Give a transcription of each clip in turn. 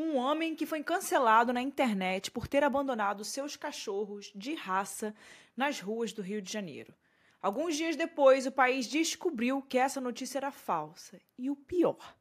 um homem que foi cancelado na internet por ter abandonado seus cachorros de raça nas ruas do Rio de Janeiro. Alguns dias depois, o país descobriu que essa notícia era falsa. E o pior,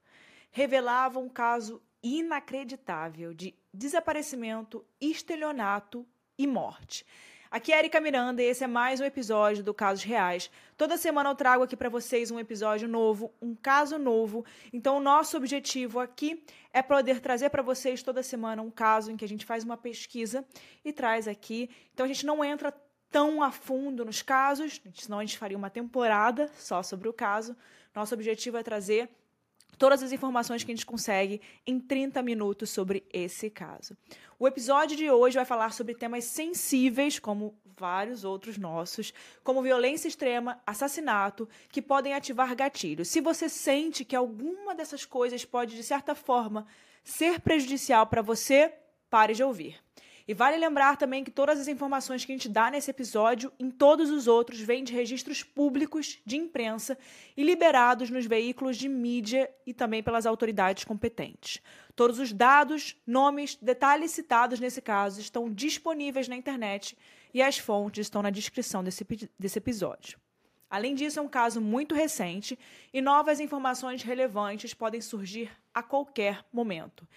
revelava um caso inacreditável de desaparecimento, estelionato e morte. Aqui é Erika Miranda e esse é mais um episódio do Casos Reais. Toda semana eu trago aqui para vocês um episódio novo, um caso novo. Então, o nosso objetivo aqui é poder trazer para vocês toda semana um caso em que a gente faz uma pesquisa e traz aqui. Então, a gente não entra tão a fundo nos casos, senão a gente faria uma temporada só sobre o caso. Nosso objetivo é trazer todas as informações que a gente consegue em 30 minutos sobre esse caso. O episódio de hoje vai falar sobre temas sensíveis, como vários outros nossos, como violência extrema, assassinato, que podem ativar gatilhos. Se você sente que alguma dessas coisas pode, de certa forma, ser prejudicial para você, pare de ouvir. E vale lembrar também que todas as informações que a gente dá nesse episódio, em todos os outros, vêm de registros públicos de imprensa e liberados nos veículos de mídia e também pelas autoridades competentes. Todos os dados, nomes, detalhes citados nesse caso estão disponíveis na internet e as fontes estão na descrição desse, desse episódio. Além disso, é um caso muito recente e novas informações relevantes podem surgir a qualquer momento.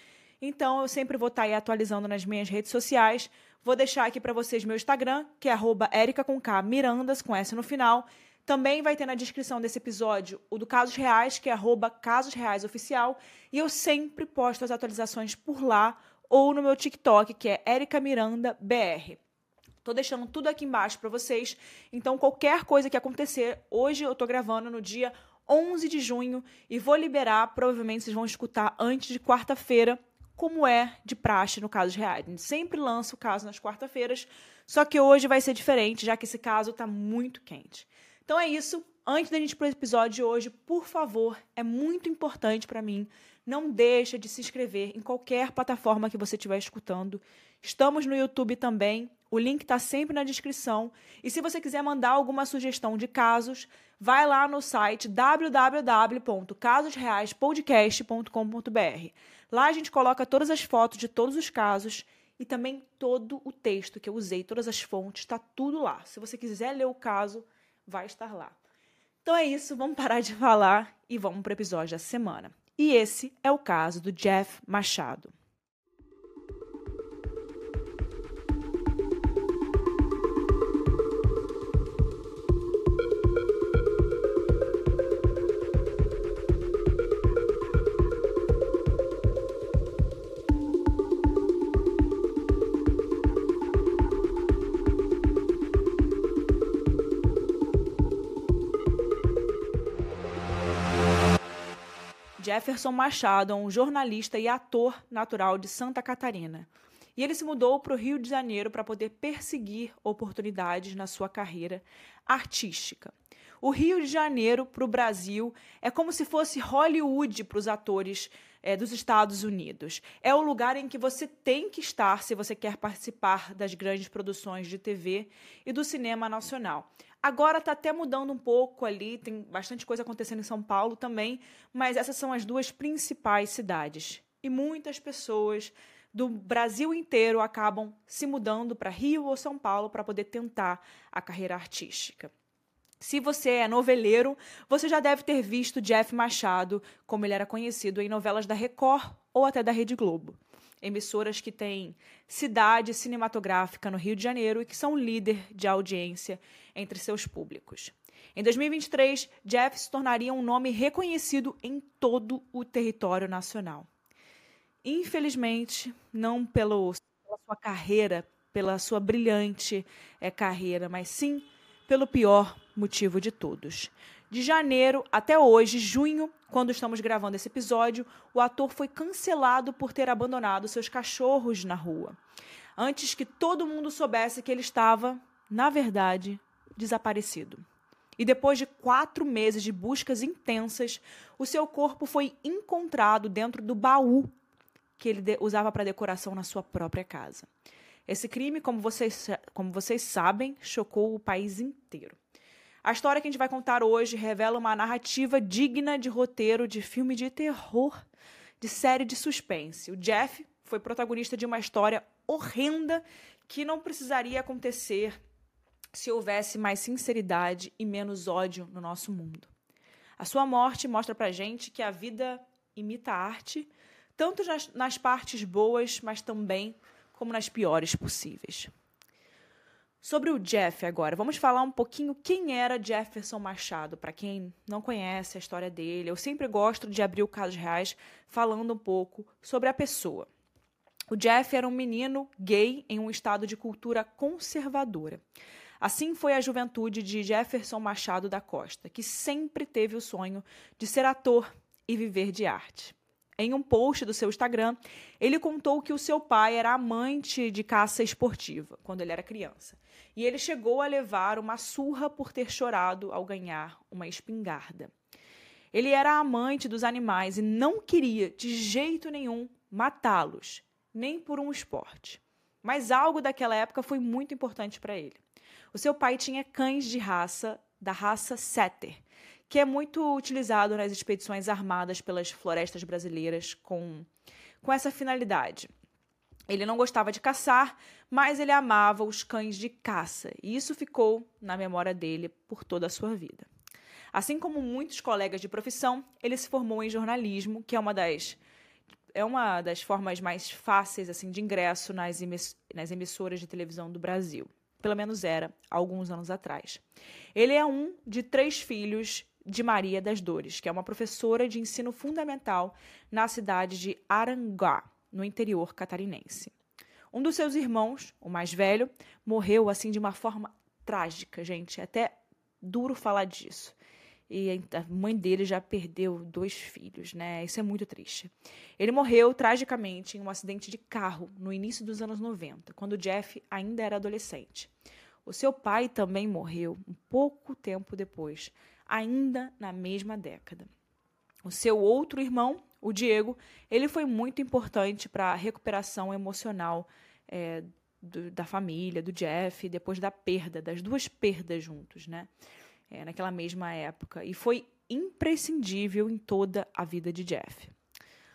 Então, eu sempre vou estar tá aí atualizando nas minhas redes sociais. Vou deixar aqui para vocês meu Instagram, que é Erica com K, Mirandas, com S no final. Também vai ter na descrição desse episódio o do Casos Reais, que é arroba Casos Reais Oficial. E eu sempre posto as atualizações por lá ou no meu TikTok, que é Erica Miranda BR. Tô deixando tudo aqui embaixo para vocês. Então, qualquer coisa que acontecer, hoje eu tô gravando no dia 11 de junho e vou liberar, provavelmente vocês vão escutar antes de quarta-feira, como é de praxe no caso de reais. Sempre lança o caso nas quarta-feiras, só que hoje vai ser diferente, já que esse caso está muito quente. Então é isso. Antes da gente ir para o episódio de hoje, por favor, é muito importante para mim, não deixa de se inscrever em qualquer plataforma que você estiver escutando. Estamos no YouTube também, o link está sempre na descrição. E se você quiser mandar alguma sugestão de casos, vai lá no site www.casosreaispodcast.com.br. Lá a gente coloca todas as fotos de todos os casos e também todo o texto que eu usei, todas as fontes, está tudo lá. Se você quiser ler o caso, vai estar lá. Então é isso, vamos parar de falar e vamos para o episódio da semana. E esse é o caso do Jeff Machado. Jefferson Machado um jornalista e ator natural de Santa Catarina. E ele se mudou para o Rio de Janeiro para poder perseguir oportunidades na sua carreira artística. O Rio de Janeiro para o Brasil é como se fosse Hollywood para os atores é, dos Estados Unidos. É o lugar em que você tem que estar se você quer participar das grandes produções de TV e do cinema nacional. Agora está até mudando um pouco ali, tem bastante coisa acontecendo em São Paulo também, mas essas são as duas principais cidades. E muitas pessoas do Brasil inteiro acabam se mudando para Rio ou São Paulo para poder tentar a carreira artística. Se você é noveleiro, você já deve ter visto Jeff Machado, como ele era conhecido em novelas da Record ou até da Rede Globo emissoras que têm cidade cinematográfica no Rio de Janeiro e que são líder de audiência entre seus públicos. Em 2023, Jeff se tornaria um nome reconhecido em todo o território nacional. Infelizmente, não pelo, pela sua carreira, pela sua brilhante é, carreira, mas sim pelo pior motivo de todos. De janeiro até hoje, junho, quando estamos gravando esse episódio, o ator foi cancelado por ter abandonado seus cachorros na rua. Antes que todo mundo soubesse que ele estava, na verdade, desaparecido. E depois de quatro meses de buscas intensas, o seu corpo foi encontrado dentro do baú que ele usava para decoração na sua própria casa. Esse crime, como vocês, como vocês sabem, chocou o país inteiro. A história que a gente vai contar hoje revela uma narrativa digna de roteiro de filme de terror, de série de suspense. O Jeff, foi protagonista de uma história horrenda que não precisaria acontecer se houvesse mais sinceridade e menos ódio no nosso mundo. A sua morte mostra pra gente que a vida imita a arte, tanto nas, nas partes boas, mas também como nas piores possíveis. Sobre o Jeff agora, vamos falar um pouquinho quem era Jefferson Machado, para quem não conhece a história dele. Eu sempre gosto de abrir o casos reais falando um pouco sobre a pessoa. O Jeff era um menino gay em um estado de cultura conservadora. Assim foi a juventude de Jefferson Machado da Costa, que sempre teve o sonho de ser ator e viver de arte. Em um post do seu Instagram, ele contou que o seu pai era amante de caça esportiva quando ele era criança. E ele chegou a levar uma surra por ter chorado ao ganhar uma espingarda. Ele era amante dos animais e não queria, de jeito nenhum, matá-los, nem por um esporte. Mas algo daquela época foi muito importante para ele. O seu pai tinha cães de raça, da raça Setter, que é muito utilizado nas expedições armadas pelas florestas brasileiras com, com essa finalidade. Ele não gostava de caçar, mas ele amava os cães de caça, e isso ficou na memória dele por toda a sua vida. Assim como muitos colegas de profissão, ele se formou em jornalismo, que é uma das é uma das formas mais fáceis assim de ingresso nas, nas emissoras de televisão do Brasil. Pelo menos era, alguns anos atrás. Ele é um de três filhos de Maria das Dores, que é uma professora de ensino fundamental na cidade de Aranguá, no interior catarinense. Um dos seus irmãos, o mais velho, morreu assim de uma forma trágica, gente. É até duro falar disso. E a mãe dele já perdeu dois filhos, né? Isso é muito triste. Ele morreu tragicamente em um acidente de carro no início dos anos 90, quando Jeff ainda era adolescente. O seu pai também morreu um pouco tempo depois, ainda na mesma década. O seu outro irmão, o Diego, ele foi muito importante para a recuperação emocional é, do, da família, do Jeff, depois da perda, das duas perdas juntos, né? É, naquela mesma época. E foi imprescindível em toda a vida de Jeff.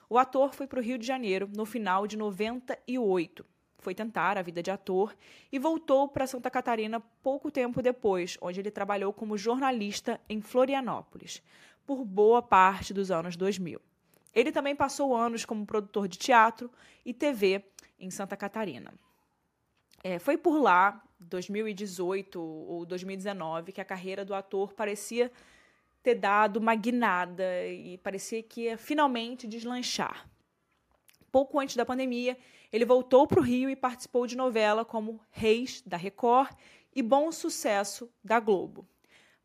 O ator foi para o Rio de Janeiro no final de 98 foi tentar a vida de ator e voltou para Santa Catarina pouco tempo depois, onde ele trabalhou como jornalista em Florianópolis, por boa parte dos anos 2000. Ele também passou anos como produtor de teatro e TV em Santa Catarina. É, foi por lá, 2018 ou 2019, que a carreira do ator parecia ter dado uma guinada e parecia que ia finalmente deslanchar. Pouco antes da pandemia, ele voltou para o Rio e participou de novela como Reis, da Record, e Bom Sucesso, da Globo.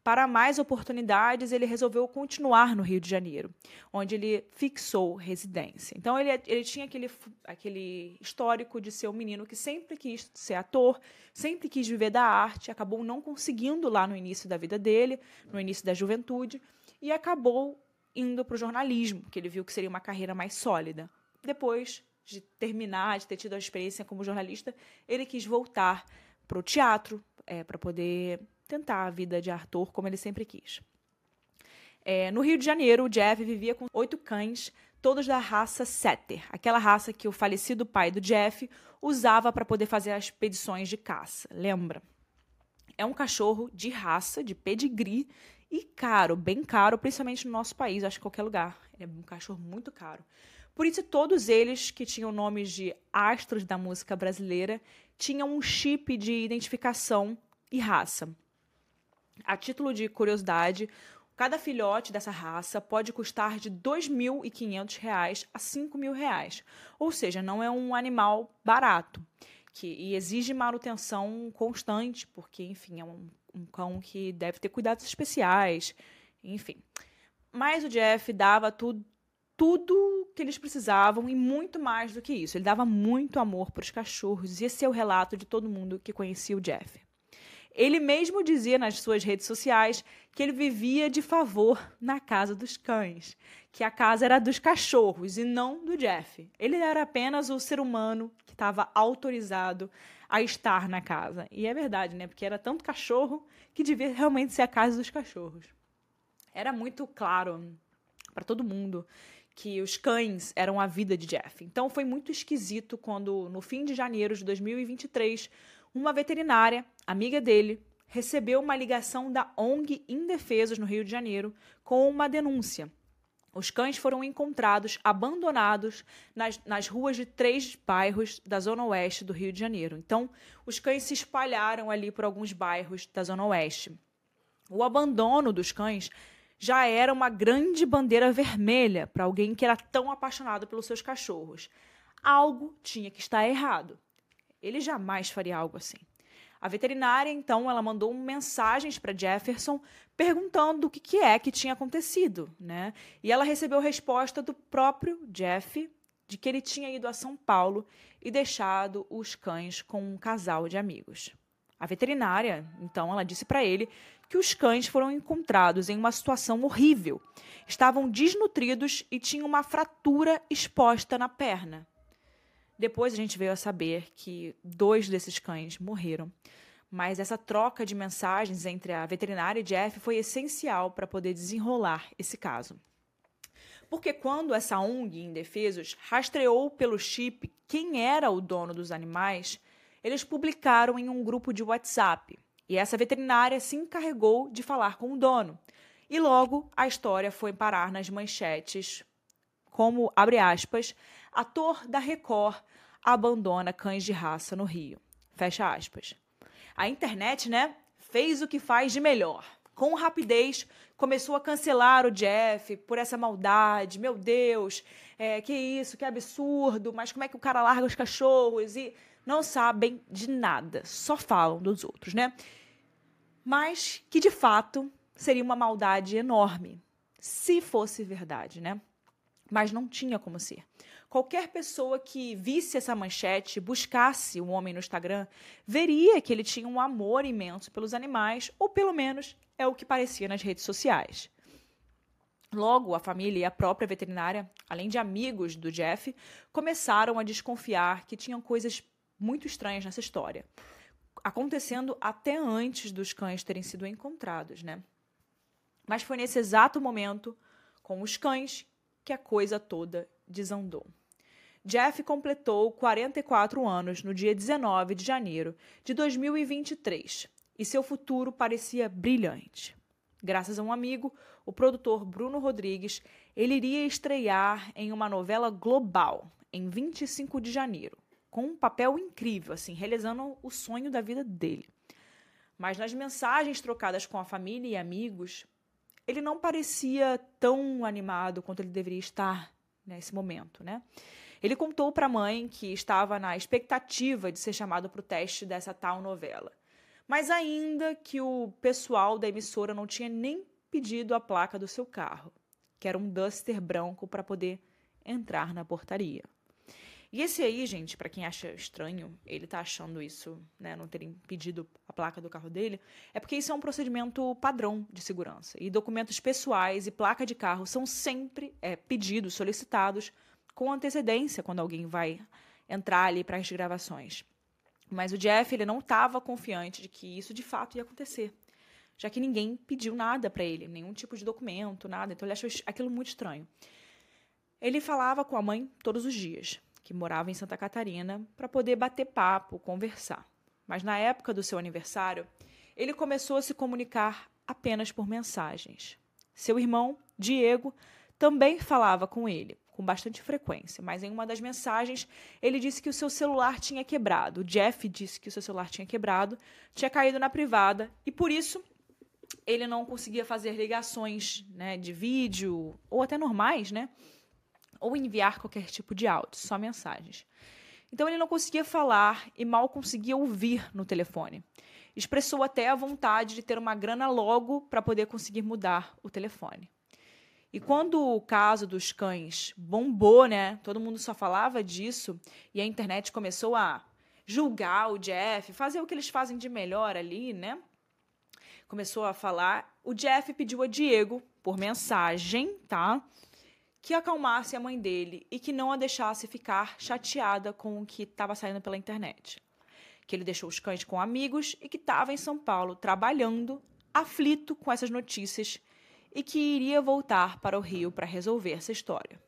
Para mais oportunidades, ele resolveu continuar no Rio de Janeiro, onde ele fixou residência. Então, ele, ele tinha aquele, aquele histórico de ser um menino que sempre quis ser ator, sempre quis viver da arte, acabou não conseguindo lá no início da vida dele, no início da juventude, e acabou indo para o jornalismo, que ele viu que seria uma carreira mais sólida. Depois de terminar, de ter tido a experiência como jornalista, ele quis voltar para o teatro, é, para poder tentar a vida de ator como ele sempre quis. É, no Rio de Janeiro, o Jeff vivia com oito cães, todos da raça Setter, aquela raça que o falecido pai do Jeff usava para poder fazer as expedições de caça. Lembra? É um cachorro de raça, de pedigree e caro, bem caro, principalmente no nosso país, acho que qualquer lugar. É um cachorro muito caro. Por isso, todos eles, que tinham nomes de astros da música brasileira, tinham um chip de identificação e raça. A título de curiosidade, cada filhote dessa raça pode custar de R$ 2.500 a R$ 5.000, ou seja, não é um animal barato que, e exige manutenção constante, porque, enfim, é um, um cão que deve ter cuidados especiais, enfim. Mas o Jeff dava tudo, tudo que eles precisavam e muito mais do que isso. Ele dava muito amor para os cachorros e esse é o relato de todo mundo que conhecia o Jeff. Ele mesmo dizia nas suas redes sociais que ele vivia de favor na casa dos cães, que a casa era dos cachorros e não do Jeff. Ele era apenas o ser humano que estava autorizado a estar na casa. E é verdade, né? Porque era tanto cachorro que devia realmente ser a casa dos cachorros. Era muito claro para todo mundo que os cães eram a vida de Jeff. Então foi muito esquisito quando, no fim de janeiro de 2023, uma veterinária, amiga dele, recebeu uma ligação da ONG Indefesos no Rio de Janeiro com uma denúncia. Os cães foram encontrados abandonados nas, nas ruas de três bairros da zona oeste do Rio de Janeiro. Então, os cães se espalharam ali por alguns bairros da zona oeste. O abandono dos cães já era uma grande bandeira vermelha para alguém que era tão apaixonado pelos seus cachorros. Algo tinha que estar errado. Ele jamais faria algo assim. A veterinária, então, ela mandou mensagens para Jefferson perguntando o que, que é que tinha acontecido, né? E ela recebeu resposta do próprio Jeff de que ele tinha ido a São Paulo e deixado os cães com um casal de amigos. A veterinária, então, ela disse para ele que os cães foram encontrados em uma situação horrível. Estavam desnutridos e tinham uma fratura exposta na perna. Depois a gente veio a saber que dois desses cães morreram. Mas essa troca de mensagens entre a veterinária e Jeff foi essencial para poder desenrolar esse caso. Porque quando essa ONG Indefesos rastreou pelo chip quem era o dono dos animais, eles publicaram em um grupo de WhatsApp. E essa veterinária se encarregou de falar com o dono. E logo a história foi parar nas manchetes, como, abre aspas, ator da Record abandona cães de raça no Rio. Fecha aspas. A internet, né, fez o que faz de melhor. Com rapidez, começou a cancelar o Jeff por essa maldade. Meu Deus, é, que isso, que absurdo, mas como é que o cara larga os cachorros? E não sabem de nada, só falam dos outros, né? Mas que de fato seria uma maldade enorme, se fosse verdade, né? Mas não tinha como ser qualquer pessoa que visse essa manchete, buscasse o um homem no Instagram, veria que ele tinha um amor imenso pelos animais, ou pelo menos é o que parecia nas redes sociais. Logo, a família e a própria veterinária, além de amigos do Jeff, começaram a desconfiar que tinham coisas muito estranhas nessa história, acontecendo até antes dos cães terem sido encontrados, né? Mas foi nesse exato momento, com os cães, que a coisa toda desandou. Jeff completou 44 anos no dia 19 de janeiro de 2023 e seu futuro parecia brilhante. Graças a um amigo, o produtor Bruno Rodrigues, ele iria estrear em uma novela global em 25 de janeiro, com um papel incrível, assim, realizando o sonho da vida dele. Mas nas mensagens trocadas com a família e amigos, ele não parecia tão animado quanto ele deveria estar nesse momento, né? Ele contou para a mãe que estava na expectativa de ser chamado para o teste dessa tal novela, mas ainda que o pessoal da emissora não tinha nem pedido a placa do seu carro, que era um Duster branco para poder entrar na portaria. E esse aí, gente, para quem acha estranho, ele tá achando isso, né, não terem pedido a placa do carro dele, é porque isso é um procedimento padrão de segurança. E documentos pessoais e placa de carro são sempre é, pedidos, solicitados com antecedência quando alguém vai entrar ali para as gravações. Mas o Jeff ele não estava confiante de que isso de fato ia acontecer, já que ninguém pediu nada para ele, nenhum tipo de documento, nada. Então ele achou aquilo muito estranho. Ele falava com a mãe todos os dias, que morava em Santa Catarina, para poder bater papo, conversar. Mas na época do seu aniversário, ele começou a se comunicar apenas por mensagens. Seu irmão, Diego, também falava com ele, com bastante frequência, mas em uma das mensagens ele disse que o seu celular tinha quebrado. O Jeff disse que o seu celular tinha quebrado, tinha caído na privada e por isso ele não conseguia fazer ligações né, de vídeo ou até normais, né? Ou enviar qualquer tipo de áudio, só mensagens. Então ele não conseguia falar e mal conseguia ouvir no telefone. Expressou até a vontade de ter uma grana logo para poder conseguir mudar o telefone. E quando o caso dos cães bombou, né? Todo mundo só falava disso e a internet começou a julgar o Jeff, fazer o que eles fazem de melhor ali, né? Começou a falar. O Jeff pediu a Diego, por mensagem, tá? Que acalmasse a mãe dele e que não a deixasse ficar chateada com o que estava saindo pela internet. Que ele deixou os cães com amigos e que estava em São Paulo trabalhando, aflito com essas notícias e que iria voltar para o Rio para resolver essa história.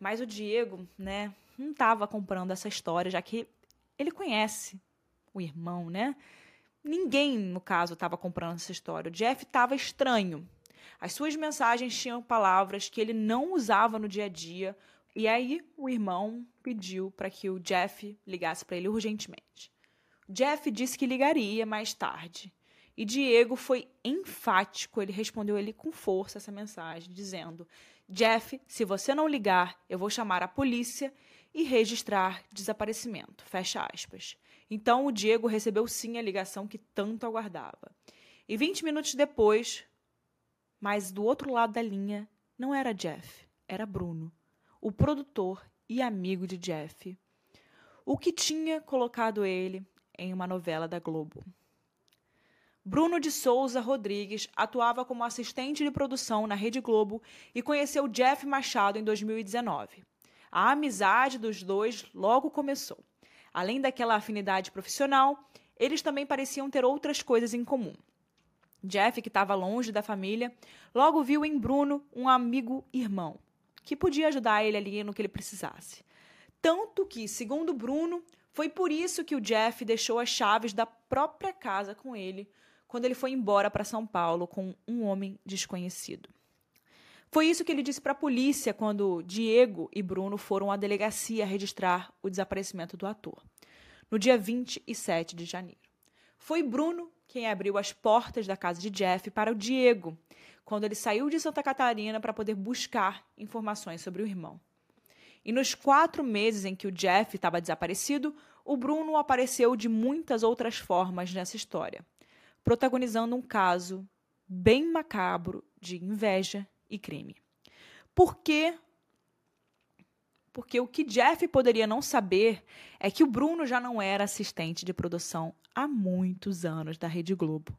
Mas o Diego, né, não estava comprando essa história, já que ele conhece o irmão, né? Ninguém, no caso, estava comprando essa história. O Jeff estava estranho. As suas mensagens tinham palavras que ele não usava no dia a dia. E aí o irmão pediu para que o Jeff ligasse para ele urgentemente. Jeff disse que ligaria mais tarde. E Diego foi enfático, ele respondeu ele com força essa mensagem, dizendo: Jeff, se você não ligar, eu vou chamar a polícia e registrar desaparecimento. Fecha aspas. Então o Diego recebeu sim a ligação que tanto aguardava. E 20 minutos depois, mas do outro lado da linha, não era Jeff, era Bruno, o produtor e amigo de Jeff, o que tinha colocado ele em uma novela da Globo. Bruno de Souza Rodrigues atuava como assistente de produção na Rede Globo e conheceu Jeff Machado em 2019. A amizade dos dois logo começou. Além daquela afinidade profissional, eles também pareciam ter outras coisas em comum. Jeff, que estava longe da família, logo viu em Bruno um amigo irmão, que podia ajudar ele ali no que ele precisasse. Tanto que, segundo Bruno, foi por isso que o Jeff deixou as chaves da própria casa com ele quando ele foi embora para São Paulo com um homem desconhecido. Foi isso que ele disse para a polícia quando Diego e Bruno foram à delegacia registrar o desaparecimento do ator, no dia 27 de janeiro. Foi Bruno quem abriu as portas da casa de Jeff para o Diego, quando ele saiu de Santa Catarina para poder buscar informações sobre o irmão. E nos quatro meses em que o Jeff estava desaparecido, o Bruno apareceu de muitas outras formas nessa história, protagonizando um caso bem macabro de inveja e crime. Por quê? Porque o que Jeff poderia não saber é que o Bruno já não era assistente de produção há muitos anos da Rede Globo.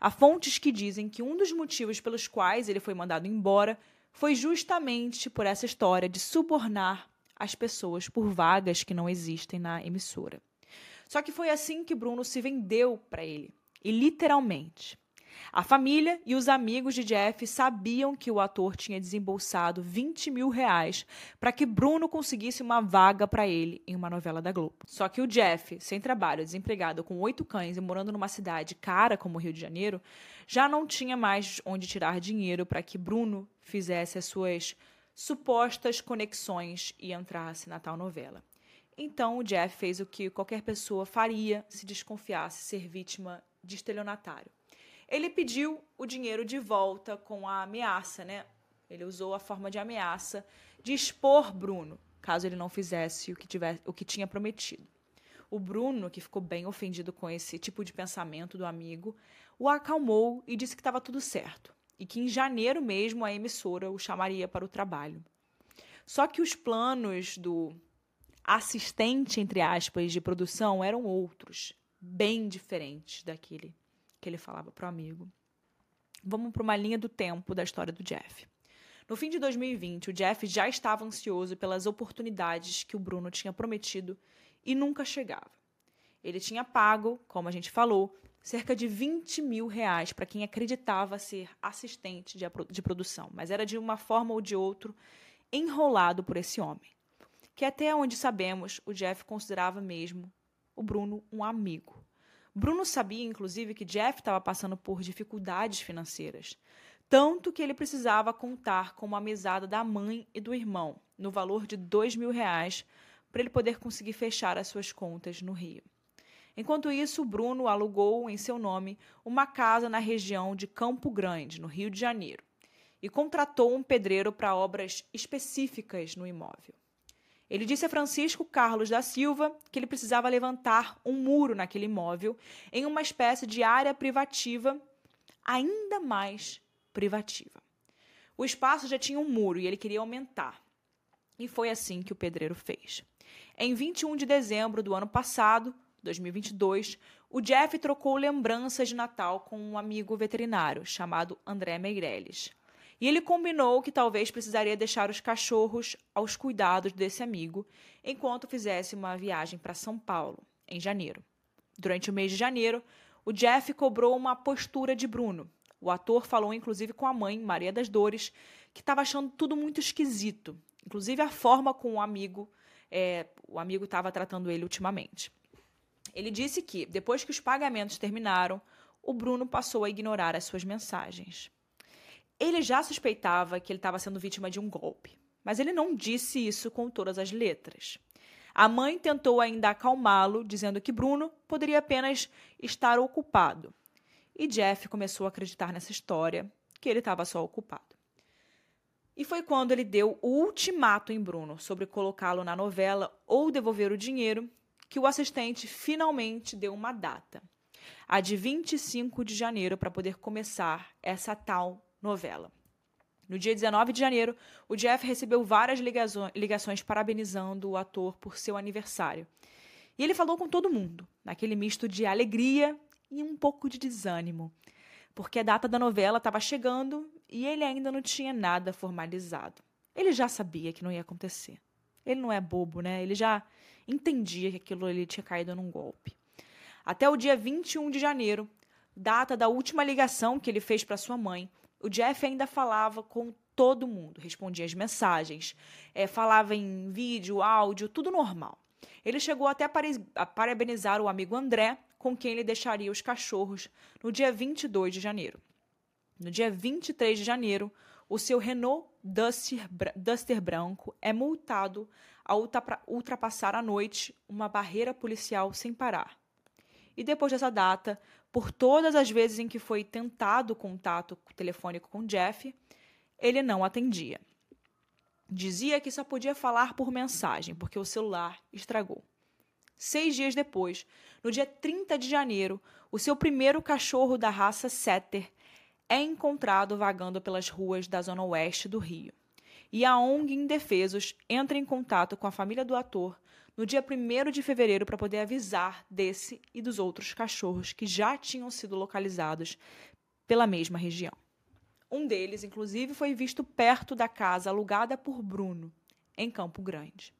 Há fontes que dizem que um dos motivos pelos quais ele foi mandado embora foi justamente por essa história de subornar as pessoas por vagas que não existem na emissora. Só que foi assim que Bruno se vendeu para ele, e literalmente. A família e os amigos de Jeff sabiam que o ator tinha desembolsado 20 mil reais para que Bruno conseguisse uma vaga para ele em uma novela da Globo. Só que o Jeff, sem trabalho, desempregado, com oito cães e morando numa cidade cara como o Rio de Janeiro, já não tinha mais onde tirar dinheiro para que Bruno fizesse as suas supostas conexões e entrasse na tal novela. Então o Jeff fez o que qualquer pessoa faria se desconfiasse ser vítima de estelionatário ele pediu o dinheiro de volta com a ameaça, né? Ele usou a forma de ameaça de expor Bruno, caso ele não fizesse o que, tivesse, o que tinha prometido. O Bruno, que ficou bem ofendido com esse tipo de pensamento do amigo, o acalmou e disse que estava tudo certo e que em janeiro mesmo a emissora o chamaria para o trabalho. Só que os planos do assistente, entre aspas, de produção eram outros, bem diferentes daquele que ele falava para o amigo. Vamos para uma linha do tempo da história do Jeff. No fim de 2020, o Jeff já estava ansioso pelas oportunidades que o Bruno tinha prometido e nunca chegava. Ele tinha pago, como a gente falou, cerca de 20 mil reais para quem acreditava ser assistente de produção, mas era de uma forma ou de outra enrolado por esse homem. Que até onde sabemos, o Jeff considerava mesmo o Bruno um amigo. Bruno sabia, inclusive, que Jeff estava passando por dificuldades financeiras, tanto que ele precisava contar com uma mesada da mãe e do irmão, no valor de dois mil reais, para ele poder conseguir fechar as suas contas no Rio. Enquanto isso, Bruno alugou em seu nome uma casa na região de Campo Grande, no Rio de Janeiro, e contratou um pedreiro para obras específicas no imóvel. Ele disse a Francisco Carlos da Silva que ele precisava levantar um muro naquele imóvel em uma espécie de área privativa, ainda mais privativa. O espaço já tinha um muro e ele queria aumentar. E foi assim que o pedreiro fez. Em 21 de dezembro do ano passado, 2022, o Jeff trocou lembranças de Natal com um amigo veterinário chamado André Meirelles. E ele combinou que talvez precisaria deixar os cachorros aos cuidados desse amigo enquanto fizesse uma viagem para São Paulo, em janeiro. Durante o mês de janeiro, o Jeff cobrou uma postura de Bruno. O ator falou inclusive com a mãe, Maria das Dores, que estava achando tudo muito esquisito. inclusive a forma como o amigo é, o amigo estava tratando ele ultimamente. Ele disse que, depois que os pagamentos terminaram, o Bruno passou a ignorar as suas mensagens. Ele já suspeitava que ele estava sendo vítima de um golpe, mas ele não disse isso com todas as letras. A mãe tentou ainda acalmá-lo, dizendo que Bruno poderia apenas estar ocupado. E Jeff começou a acreditar nessa história, que ele estava só ocupado. E foi quando ele deu o ultimato em Bruno sobre colocá-lo na novela ou devolver o dinheiro que o assistente finalmente deu uma data, a de 25 de janeiro, para poder começar essa tal novela. No dia 19 de janeiro, o Jeff recebeu várias ligações parabenizando o ator por seu aniversário. E ele falou com todo mundo, naquele misto de alegria e um pouco de desânimo, porque a data da novela estava chegando e ele ainda não tinha nada formalizado. Ele já sabia que não ia acontecer. Ele não é bobo, né? Ele já entendia que aquilo ali tinha caído num golpe. Até o dia 21 de janeiro, data da última ligação que ele fez para sua mãe, o Jeff ainda falava com todo mundo, respondia as mensagens, é, falava em vídeo, áudio, tudo normal. Ele chegou até a parabenizar o amigo André, com quem ele deixaria os cachorros no dia 22 de janeiro. No dia 23 de janeiro, o seu Renault Duster, Duster branco é multado ao ultrapassar à noite uma barreira policial sem parar. E depois dessa data, por todas as vezes em que foi tentado contato telefônico com Jeff, ele não atendia. Dizia que só podia falar por mensagem, porque o celular estragou. Seis dias depois, no dia 30 de janeiro, o seu primeiro cachorro da raça Setter é encontrado vagando pelas ruas da zona oeste do Rio. E a ONG Indefesos entra em contato com a família do ator no dia 1 de fevereiro para poder avisar desse e dos outros cachorros que já tinham sido localizados pela mesma região. Um deles, inclusive, foi visto perto da casa alugada por Bruno, em Campo Grande.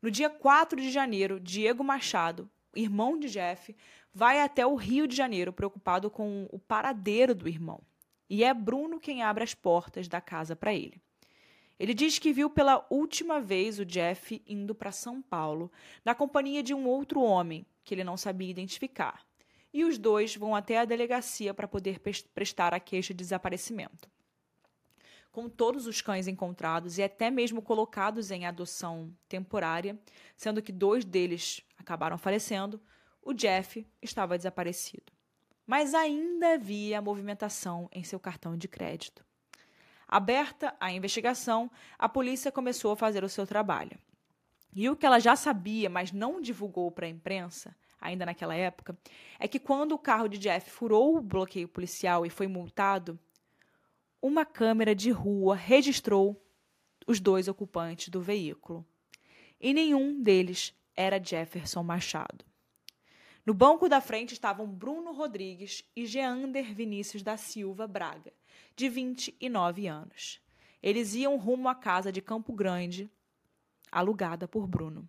No dia 4 de janeiro, Diego Machado, irmão de Jeff, vai até o Rio de Janeiro preocupado com o paradeiro do irmão. E é Bruno quem abre as portas da casa para ele. Ele diz que viu pela última vez o Jeff indo para São Paulo, na companhia de um outro homem que ele não sabia identificar. E os dois vão até a delegacia para poder prestar a queixa de desaparecimento. Com todos os cães encontrados e até mesmo colocados em adoção temporária, sendo que dois deles acabaram falecendo, o Jeff estava desaparecido. Mas ainda havia movimentação em seu cartão de crédito. Aberta a investigação, a polícia começou a fazer o seu trabalho. E o que ela já sabia, mas não divulgou para a imprensa, ainda naquela época, é que quando o carro de Jeff furou o bloqueio policial e foi multado, uma câmera de rua registrou os dois ocupantes do veículo. E nenhum deles era Jefferson Machado. No banco da frente estavam Bruno Rodrigues e Geander Vinícius da Silva Braga, de 29 anos. Eles iam rumo à casa de Campo Grande, alugada por Bruno.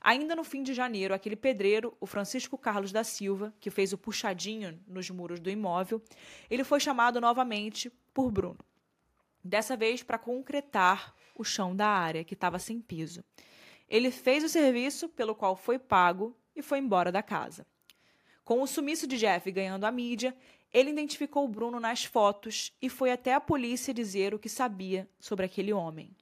Ainda no fim de janeiro, aquele pedreiro, o Francisco Carlos da Silva, que fez o puxadinho nos muros do imóvel, ele foi chamado novamente por Bruno. Dessa vez para concretar o chão da área, que estava sem piso. Ele fez o serviço pelo qual foi pago e foi embora da casa. Com o sumiço de Jeff ganhando a mídia, ele identificou Bruno nas fotos e foi até a polícia dizer o que sabia sobre aquele homem.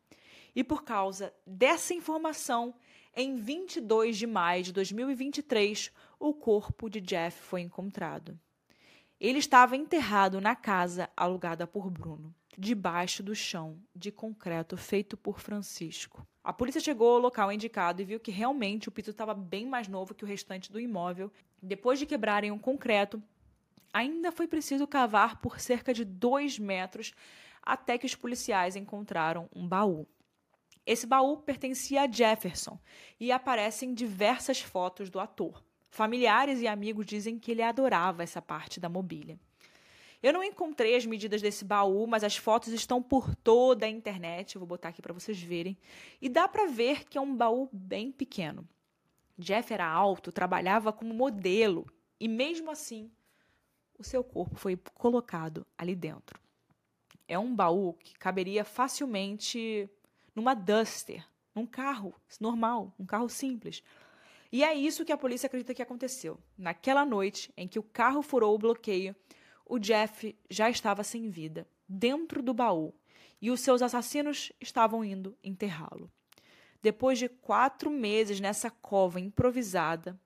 E por causa dessa informação, em 22 de maio de 2023, o corpo de Jeff foi encontrado. Ele estava enterrado na casa alugada por Bruno, debaixo do chão de concreto feito por Francisco. A polícia chegou ao local indicado e viu que realmente o pito estava bem mais novo que o restante do imóvel. Depois de quebrarem o concreto, ainda foi preciso cavar por cerca de dois metros até que os policiais encontraram um baú. Esse baú pertencia a Jefferson e aparecem diversas fotos do ator. Familiares e amigos dizem que ele adorava essa parte da mobília. Eu não encontrei as medidas desse baú, mas as fotos estão por toda a internet. Eu vou botar aqui para vocês verem. E dá para ver que é um baú bem pequeno. Jeff era alto, trabalhava como modelo e mesmo assim o seu corpo foi colocado ali dentro. É um baú que caberia facilmente numa Duster, num carro normal, um carro simples. E é isso que a polícia acredita que aconteceu. Naquela noite em que o carro furou o bloqueio, o Jeff já estava sem vida, dentro do baú, e os seus assassinos estavam indo enterrá-lo. Depois de quatro meses nessa cova improvisada,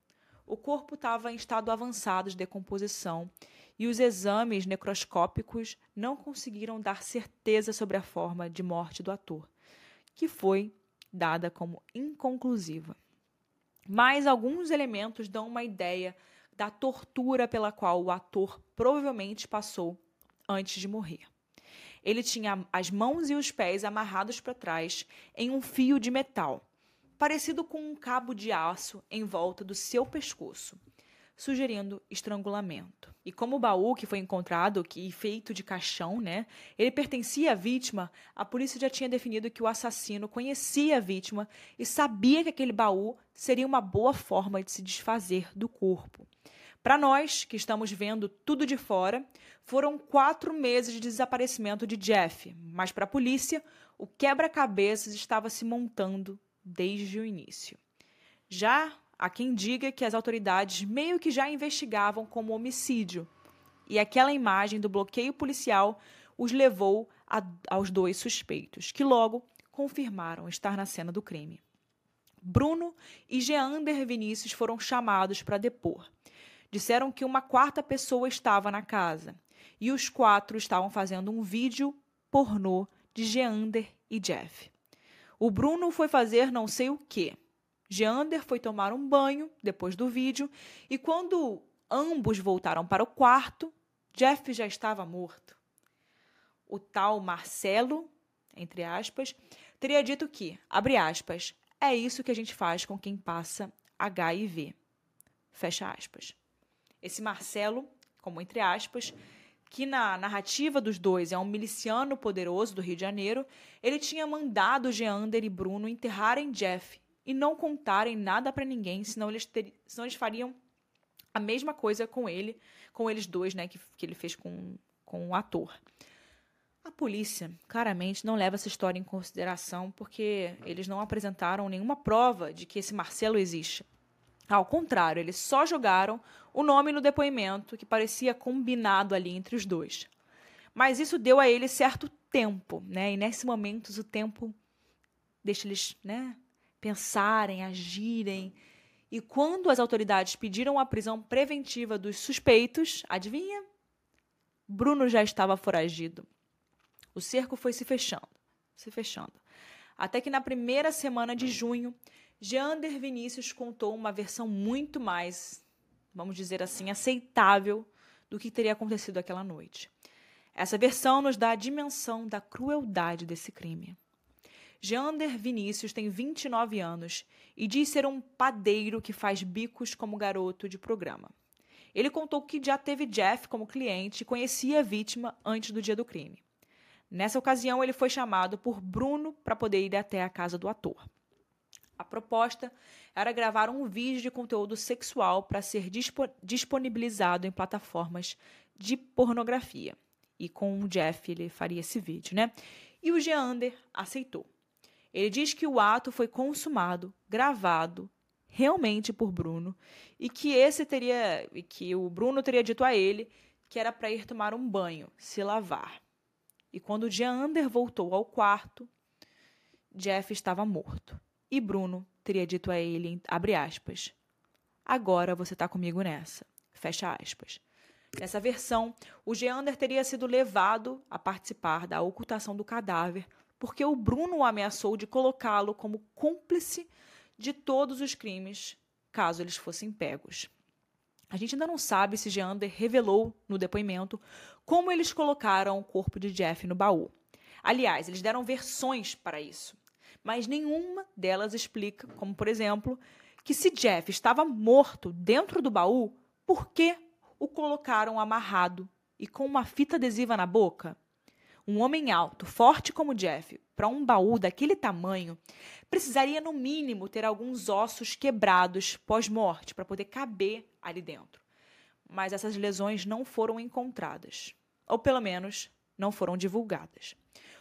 o corpo estava em estado avançado de decomposição e os exames necroscópicos não conseguiram dar certeza sobre a forma de morte do ator, que foi dada como inconclusiva. Mas alguns elementos dão uma ideia da tortura pela qual o ator provavelmente passou antes de morrer. Ele tinha as mãos e os pés amarrados para trás em um fio de metal, parecido com um cabo de aço em volta do seu pescoço, sugerindo estrangulamento. E como o baú que foi encontrado, que feito de caixão, né, ele pertencia à vítima, a polícia já tinha definido que o assassino conhecia a vítima e sabia que aquele baú seria uma boa forma de se desfazer do corpo. Para nós, que estamos vendo tudo de fora, foram quatro meses de desaparecimento de Jeff, mas para a polícia, o quebra-cabeças estava se montando desde o início. Já há quem diga que as autoridades meio que já investigavam como homicídio, e aquela imagem do bloqueio policial os levou a, aos dois suspeitos, que logo confirmaram estar na cena do crime. Bruno e Geander Vinícius foram chamados para depor. Disseram que uma quarta pessoa estava na casa e os quatro estavam fazendo um vídeo pornô de Geander e Jeff. O Bruno foi fazer não sei o que. Geander foi tomar um banho depois do vídeo e quando ambos voltaram para o quarto, Jeff já estava morto. O tal Marcelo, entre aspas, teria dito que, abre aspas, é isso que a gente faz com quem passa HIV. Fecha aspas. Esse Marcelo, como entre aspas, que na narrativa dos dois é um miliciano poderoso do Rio de Janeiro, ele tinha mandado Geander e Bruno enterrarem Jeff e não contarem nada para ninguém, senão eles, ter, senão eles fariam a mesma coisa com ele, com eles dois, né, que, que ele fez com, com o ator. A polícia, claramente, não leva essa história em consideração porque eles não apresentaram nenhuma prova de que esse Marcelo existe. Ao contrário, eles só jogaram o nome no depoimento que parecia combinado ali entre os dois. Mas isso deu a ele certo tempo, né? E nesses momentos o tempo deixa eles, né, pensarem, agirem. E quando as autoridades pediram a prisão preventiva dos suspeitos, adivinha? Bruno já estava foragido. O cerco foi se fechando, se fechando. Até que na primeira semana de junho, Geander Vinícius contou uma versão muito mais, vamos dizer assim, aceitável do que teria acontecido aquela noite. Essa versão nos dá a dimensão da crueldade desse crime. Geander Vinícius tem 29 anos e diz ser um padeiro que faz bicos como garoto de programa. Ele contou que já teve Jeff como cliente e conhecia a vítima antes do dia do crime. Nessa ocasião, ele foi chamado por Bruno para poder ir até a casa do ator. A proposta era gravar um vídeo de conteúdo sexual para ser disponibilizado em plataformas de pornografia. E com o Jeff ele faria esse vídeo, né? E o Geander aceitou. Ele diz que o ato foi consumado, gravado, realmente por Bruno, e que esse teria, e que o Bruno teria dito a ele que era para ir tomar um banho, se lavar. E quando Geander voltou ao quarto, Jeff estava morto. E Bruno teria dito a ele, abre aspas, agora você está comigo nessa, fecha aspas. Nessa versão, o Geander teria sido levado a participar da ocultação do cadáver porque o Bruno o ameaçou de colocá-lo como cúmplice de todos os crimes, caso eles fossem pegos. A gente ainda não sabe se Geander revelou no depoimento como eles colocaram o corpo de Jeff no baú. Aliás, eles deram versões para isso mas nenhuma delas explica, como por exemplo, que se Jeff estava morto dentro do baú, por que o colocaram amarrado e com uma fita adesiva na boca? Um homem alto, forte como Jeff, para um baú daquele tamanho, precisaria no mínimo ter alguns ossos quebrados pós-morte para poder caber ali dentro. Mas essas lesões não foram encontradas, ou pelo menos não foram divulgadas.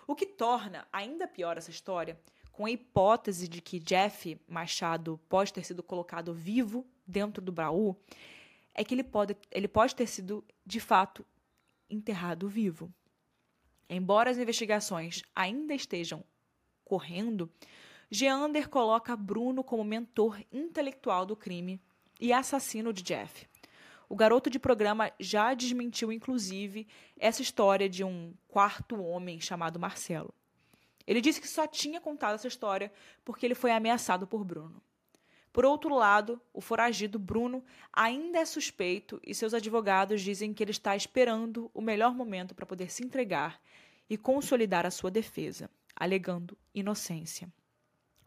O que torna ainda pior essa história com a hipótese de que Jeff Machado pode ter sido colocado vivo dentro do baú, é que ele pode, ele pode ter sido, de fato, enterrado vivo. Embora as investigações ainda estejam correndo, Geander coloca Bruno como mentor intelectual do crime e assassino de Jeff. O garoto de programa já desmentiu, inclusive, essa história de um quarto homem chamado Marcelo. Ele disse que só tinha contado essa história porque ele foi ameaçado por Bruno. Por outro lado, o foragido Bruno ainda é suspeito e seus advogados dizem que ele está esperando o melhor momento para poder se entregar e consolidar a sua defesa, alegando inocência.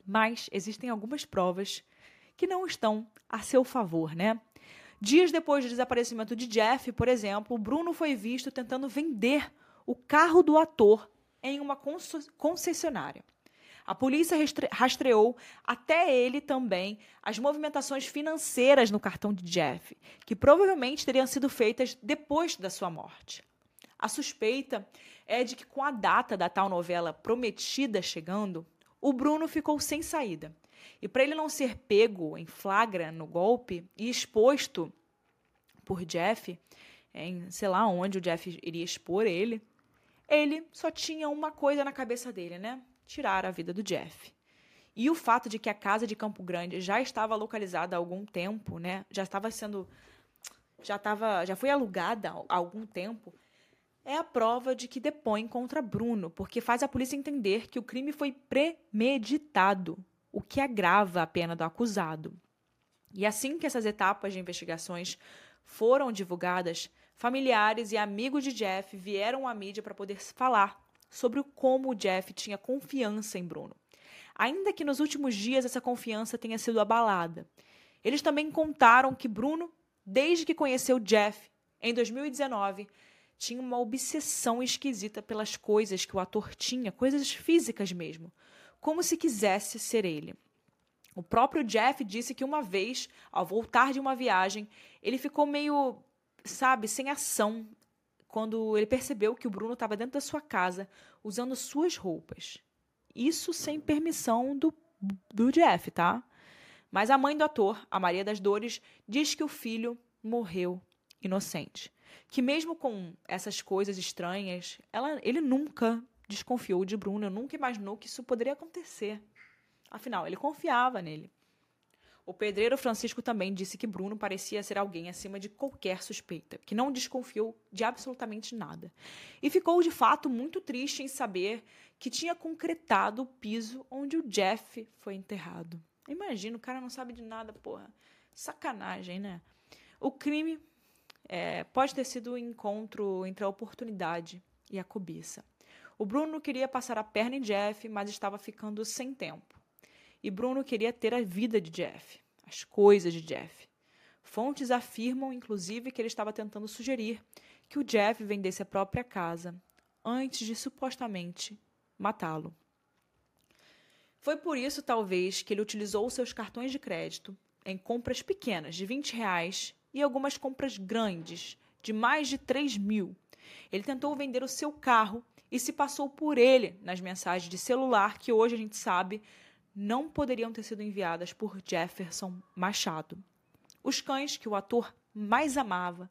Mas existem algumas provas que não estão a seu favor, né? Dias depois do desaparecimento de Jeff, por exemplo, Bruno foi visto tentando vender o carro do ator em uma concessionária. A polícia rastreou até ele também as movimentações financeiras no cartão de Jeff, que provavelmente teriam sido feitas depois da sua morte. A suspeita é de que, com a data da tal novela prometida chegando, o Bruno ficou sem saída. E para ele não ser pego em flagra no golpe e exposto por Jeff, em sei lá onde o Jeff iria expor ele, ele só tinha uma coisa na cabeça dele, né? Tirar a vida do Jeff. E o fato de que a casa de Campo Grande já estava localizada há algum tempo, né? Já estava sendo já estava já foi alugada há algum tempo, é a prova de que depõe contra Bruno, porque faz a polícia entender que o crime foi premeditado, o que agrava a pena do acusado. E assim que essas etapas de investigações foram divulgadas, familiares e amigos de Jeff vieram à mídia para poder falar sobre como o Jeff tinha confiança em Bruno. Ainda que nos últimos dias essa confiança tenha sido abalada. Eles também contaram que Bruno, desde que conheceu Jeff em 2019, tinha uma obsessão esquisita pelas coisas que o ator tinha, coisas físicas mesmo, como se quisesse ser ele. O próprio Jeff disse que uma vez, ao voltar de uma viagem, ele ficou meio, sabe, sem ação quando ele percebeu que o Bruno estava dentro da sua casa usando suas roupas. Isso sem permissão do, do Jeff, tá? Mas a mãe do ator, a Maria das Dores, diz que o filho morreu inocente. Que mesmo com essas coisas estranhas, ela, ele nunca desconfiou de Bruno, nunca imaginou que isso poderia acontecer. Afinal, ele confiava nele. O pedreiro Francisco também disse que Bruno parecia ser alguém acima de qualquer suspeita, que não desconfiou de absolutamente nada. E ficou de fato muito triste em saber que tinha concretado o piso onde o Jeff foi enterrado. Imagina, o cara não sabe de nada, porra. Sacanagem, né? O crime é, pode ter sido o um encontro entre a oportunidade e a cobiça. O Bruno queria passar a perna em Jeff, mas estava ficando sem tempo. E Bruno queria ter a vida de Jeff, as coisas de Jeff. Fontes afirmam, inclusive, que ele estava tentando sugerir que o Jeff vendesse a própria casa antes de supostamente matá-lo. Foi por isso, talvez, que ele utilizou seus cartões de crédito em compras pequenas de 20 reais e algumas compras grandes de mais de 3 mil. Ele tentou vender o seu carro e se passou por ele nas mensagens de celular que hoje a gente sabe não poderiam ter sido enviadas por Jefferson Machado. Os cães que o ator mais amava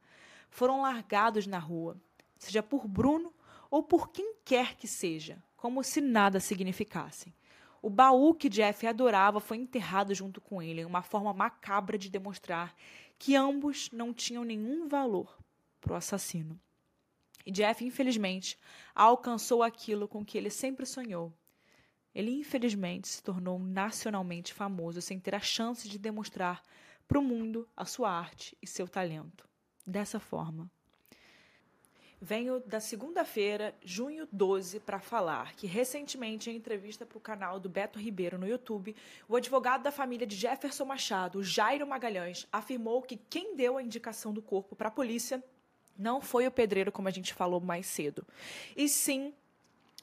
foram largados na rua, seja por Bruno ou por quem quer que seja, como se nada significasse. O baú que Jeff adorava foi enterrado junto com ele, em uma forma macabra de demonstrar que ambos não tinham nenhum valor para o assassino. E Jeff, infelizmente, alcançou aquilo com que ele sempre sonhou ele infelizmente se tornou nacionalmente famoso sem ter a chance de demonstrar para o mundo a sua arte e seu talento. Dessa forma. Venho da segunda-feira, junho 12, para falar que recentemente, em entrevista para o canal do Beto Ribeiro no YouTube, o advogado da família de Jefferson Machado, Jairo Magalhães, afirmou que quem deu a indicação do corpo para a polícia não foi o pedreiro, como a gente falou mais cedo, e sim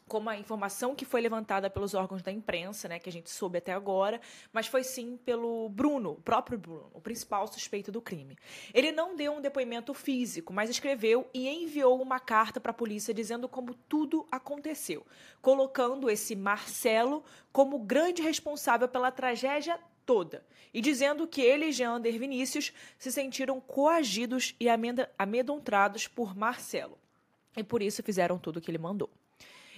como a informação que foi levantada pelos órgãos da imprensa, né, que a gente soube até agora, mas foi sim pelo Bruno, o próprio Bruno, o principal suspeito do crime. Ele não deu um depoimento físico, mas escreveu e enviou uma carta para a polícia dizendo como tudo aconteceu, colocando esse Marcelo como grande responsável pela tragédia toda e dizendo que ele e Jeander Vinícius se sentiram coagidos e amedrontados por Marcelo. E por isso fizeram tudo o que ele mandou.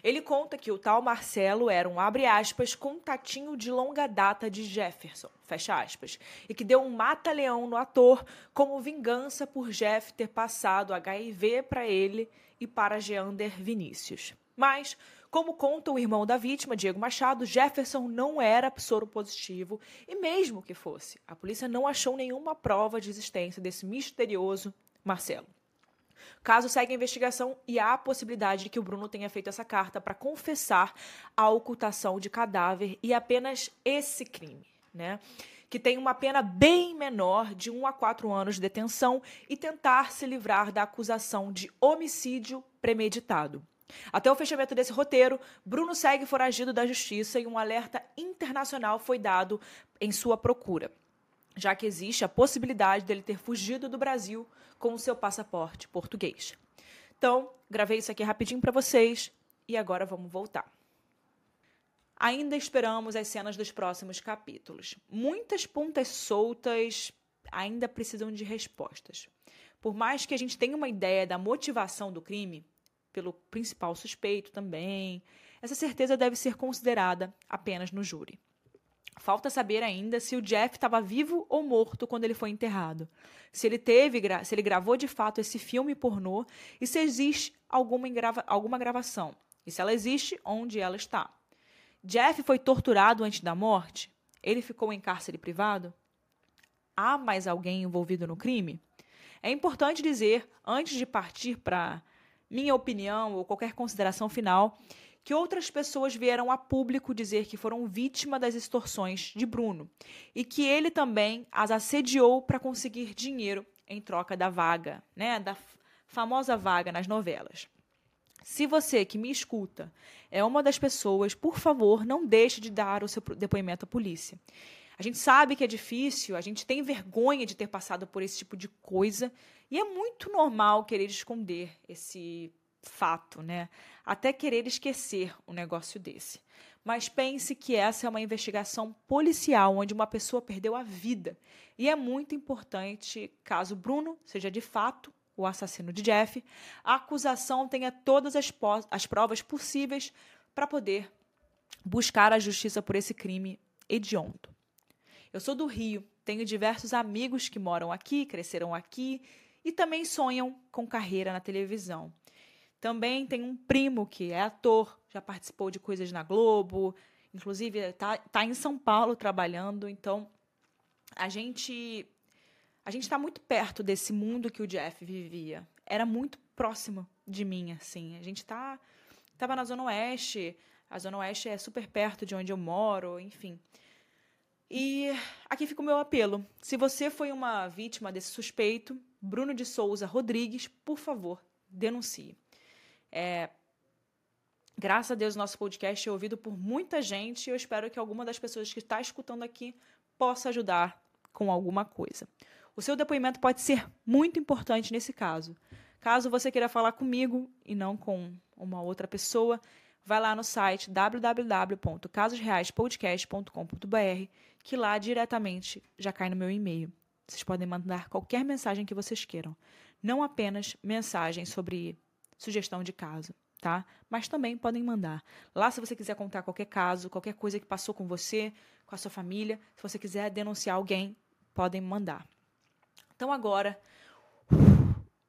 Ele conta que o tal Marcelo era um, abre aspas, contatinho de longa data de Jefferson, fecha aspas, e que deu um mata-leão no ator como vingança por Jeff ter passado HIV para ele e para Geander Vinícius. Mas, como conta o irmão da vítima, Diego Machado, Jefferson não era soro positivo e mesmo que fosse, a polícia não achou nenhuma prova de existência desse misterioso Marcelo. Caso segue a investigação e há a possibilidade de que o Bruno tenha feito essa carta para confessar a ocultação de cadáver e apenas esse crime, né? Que tem uma pena bem menor de 1 a 4 anos de detenção e tentar se livrar da acusação de homicídio premeditado. Até o fechamento desse roteiro, Bruno segue foragido da justiça e um alerta internacional foi dado em sua procura, já que existe a possibilidade dele ter fugido do Brasil com o seu passaporte português. Então, gravei isso aqui rapidinho para vocês e agora vamos voltar. Ainda esperamos as cenas dos próximos capítulos. Muitas pontas soltas ainda precisam de respostas. Por mais que a gente tenha uma ideia da motivação do crime, pelo principal suspeito também, essa certeza deve ser considerada apenas no júri. Falta saber ainda se o Jeff estava vivo ou morto quando ele foi enterrado. Se ele teve, se ele gravou de fato esse filme pornô e se existe alguma, alguma gravação. E se ela existe, onde ela está. Jeff foi torturado antes da morte? Ele ficou em cárcere privado? Há mais alguém envolvido no crime? É importante dizer, antes de partir para minha opinião ou qualquer consideração final, que outras pessoas vieram a público dizer que foram vítima das extorsões de Bruno e que ele também as assediou para conseguir dinheiro em troca da vaga, né, da famosa vaga nas novelas. Se você que me escuta é uma das pessoas, por favor, não deixe de dar o seu depoimento à polícia. A gente sabe que é difícil, a gente tem vergonha de ter passado por esse tipo de coisa e é muito normal querer esconder esse fato, né? Até querer esquecer um negócio desse. Mas pense que essa é uma investigação policial onde uma pessoa perdeu a vida. E é muito importante, caso Bruno seja de fato o assassino de Jeff, a acusação tenha todas as, as provas possíveis para poder buscar a justiça por esse crime hediondo. Eu sou do Rio, tenho diversos amigos que moram aqui, cresceram aqui e também sonham com carreira na televisão. Também tem um primo que é ator, já participou de coisas na Globo, inclusive está tá em São Paulo trabalhando. Então, a gente a gente está muito perto desse mundo que o Jeff vivia. Era muito próximo de mim, assim. A gente tá tava na Zona Oeste. A Zona Oeste é super perto de onde eu moro, enfim. E aqui fica o meu apelo. Se você foi uma vítima desse suspeito, Bruno de Souza Rodrigues, por favor, denuncie. É, graças a Deus, nosso podcast é ouvido por muita gente e eu espero que alguma das pessoas que está escutando aqui possa ajudar com alguma coisa. O seu depoimento pode ser muito importante nesse caso. Caso você queira falar comigo e não com uma outra pessoa, vai lá no site www.casosreaispodcast.com.br, que lá diretamente já cai no meu e-mail. Vocês podem mandar qualquer mensagem que vocês queiram, não apenas mensagens sobre sugestão de caso, tá? Mas também podem mandar. Lá, se você quiser contar qualquer caso, qualquer coisa que passou com você, com a sua família, se você quiser denunciar alguém, podem mandar. Então, agora,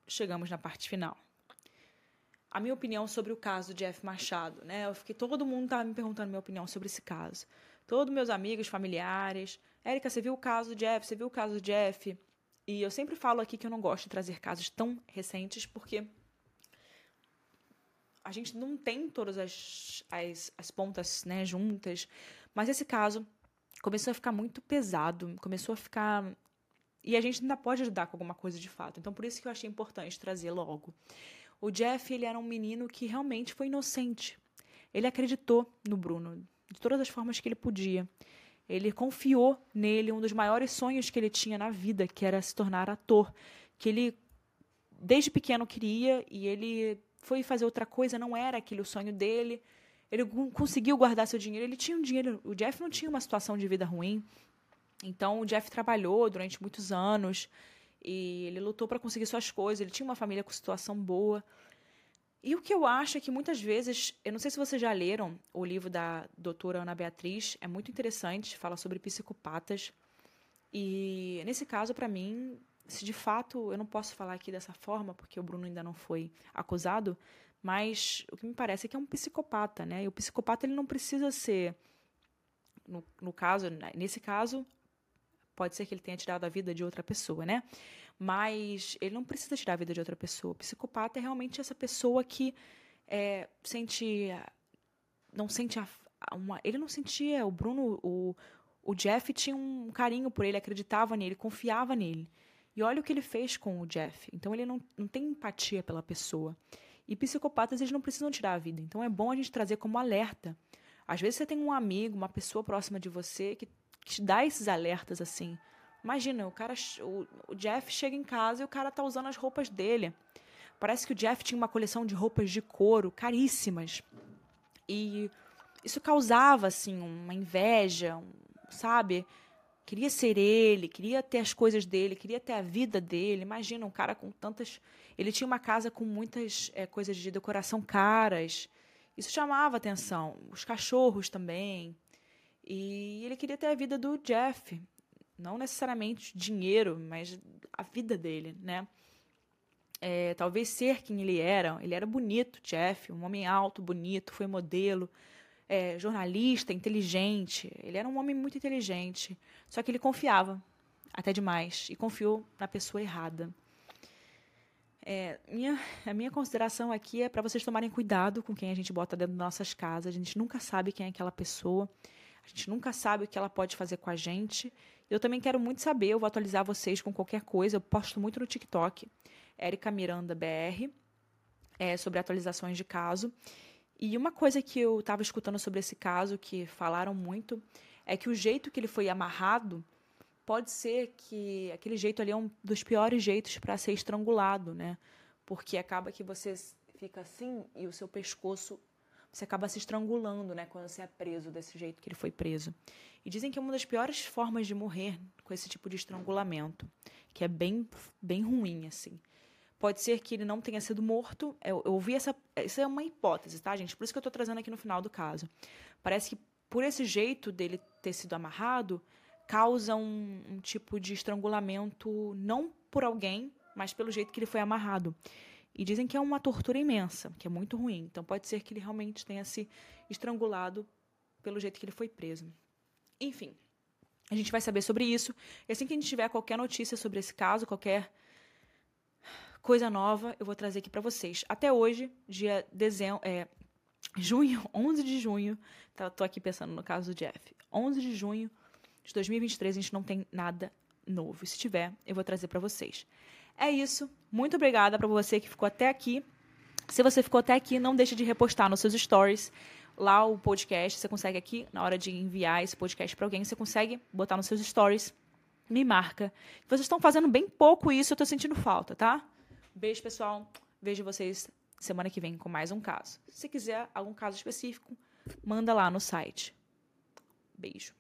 chegamos na parte final. A minha opinião sobre o caso de F. Machado, né? Eu fiquei, todo mundo estava me perguntando minha opinião sobre esse caso. Todos meus amigos, familiares. Érica, você viu o caso de Jeff? Você viu o caso de Jeff? E eu sempre falo aqui que eu não gosto de trazer casos tão recentes, porque a gente não tem todas as, as, as pontas né, juntas, mas esse caso começou a ficar muito pesado, começou a ficar. E a gente ainda pode ajudar com alguma coisa de fato. Então, por isso que eu achei importante trazer logo. O Jeff, ele era um menino que realmente foi inocente. Ele acreditou no Bruno de todas as formas que ele podia. Ele confiou nele um dos maiores sonhos que ele tinha na vida, que era se tornar ator, que ele desde pequeno queria e ele foi fazer outra coisa, não era aquele o sonho dele. Ele conseguiu guardar seu dinheiro, ele tinha um dinheiro, o Jeff não tinha uma situação de vida ruim. Então o Jeff trabalhou durante muitos anos e ele lutou para conseguir suas coisas, ele tinha uma família com situação boa. E o que eu acho é que muitas vezes, eu não sei se vocês já leram o livro da doutora Ana Beatriz, é muito interessante, fala sobre psicopatas. E nesse caso, para mim, se de fato, eu não posso falar aqui dessa forma, porque o Bruno ainda não foi acusado, mas o que me parece é que é um psicopata, né? E o psicopata ele não precisa ser, no, no caso, nesse caso, pode ser que ele tenha tirado a vida de outra pessoa, né? Mas ele não precisa tirar a vida de outra pessoa. O psicopata é realmente essa pessoa que é, sente. Não sente a, uma, ele não sentia. O Bruno, o, o Jeff tinha um carinho por ele, acreditava nele, confiava nele. E olha o que ele fez com o Jeff. Então ele não, não tem empatia pela pessoa. E psicopatas, eles não precisam tirar a vida. Então é bom a gente trazer como alerta. Às vezes você tem um amigo, uma pessoa próxima de você que, que te dá esses alertas assim. Imagina, o cara, o, o Jeff chega em casa e o cara tá usando as roupas dele. Parece que o Jeff tinha uma coleção de roupas de couro caríssimas. E isso causava assim uma inveja, um, sabe? Queria ser ele, queria ter as coisas dele, queria ter a vida dele. Imagina um cara com tantas. Ele tinha uma casa com muitas é, coisas de decoração caras. Isso chamava atenção. Os cachorros também. E ele queria ter a vida do Jeff não necessariamente dinheiro, mas a vida dele, né? É, talvez ser quem ele era. Ele era bonito, Jeff, um homem alto, bonito, foi modelo, é, jornalista, inteligente. Ele era um homem muito inteligente. Só que ele confiava, até demais, e confiou na pessoa errada. É, minha, a minha consideração aqui é para vocês tomarem cuidado com quem a gente bota dentro das nossas casas. A gente nunca sabe quem é aquela pessoa. A gente nunca sabe o que ela pode fazer com a gente. Eu também quero muito saber, eu vou atualizar vocês com qualquer coisa. Eu posto muito no TikTok, Erika Miranda BR, é, sobre atualizações de caso. E uma coisa que eu estava escutando sobre esse caso, que falaram muito, é que o jeito que ele foi amarrado pode ser que aquele jeito ali é um dos piores jeitos para ser estrangulado, né? Porque acaba que você fica assim e o seu pescoço você acaba se estrangulando, né, quando você é preso desse jeito que ele foi preso. E dizem que é uma das piores formas de morrer com esse tipo de estrangulamento, que é bem, bem ruim, assim. Pode ser que ele não tenha sido morto. Eu, eu ouvi essa. Isso é uma hipótese, tá, gente? Por isso que eu estou trazendo aqui no final do caso. Parece que por esse jeito dele ter sido amarrado, causa um, um tipo de estrangulamento, não por alguém, mas pelo jeito que ele foi amarrado. E dizem que é uma tortura imensa, que é muito ruim. Então pode ser que ele realmente tenha se estrangulado pelo jeito que ele foi preso. Enfim, a gente vai saber sobre isso. E assim que a gente tiver qualquer notícia sobre esse caso, qualquer coisa nova, eu vou trazer aqui para vocês. Até hoje, dia dezembro, é, junho, 11 de junho, tá, tô aqui pensando no caso do Jeff. 11 de junho de 2023, a gente não tem nada novo. Se tiver, eu vou trazer para vocês. É isso. Muito obrigada para você que ficou até aqui. Se você ficou até aqui, não deixe de repostar nos seus stories lá o podcast. Você consegue aqui, na hora de enviar esse podcast para alguém, você consegue botar nos seus stories. Me marca. Vocês estão fazendo bem pouco isso, eu estou sentindo falta, tá? Beijo, pessoal. Vejo vocês semana que vem com mais um caso. Se quiser algum caso específico, manda lá no site. Beijo.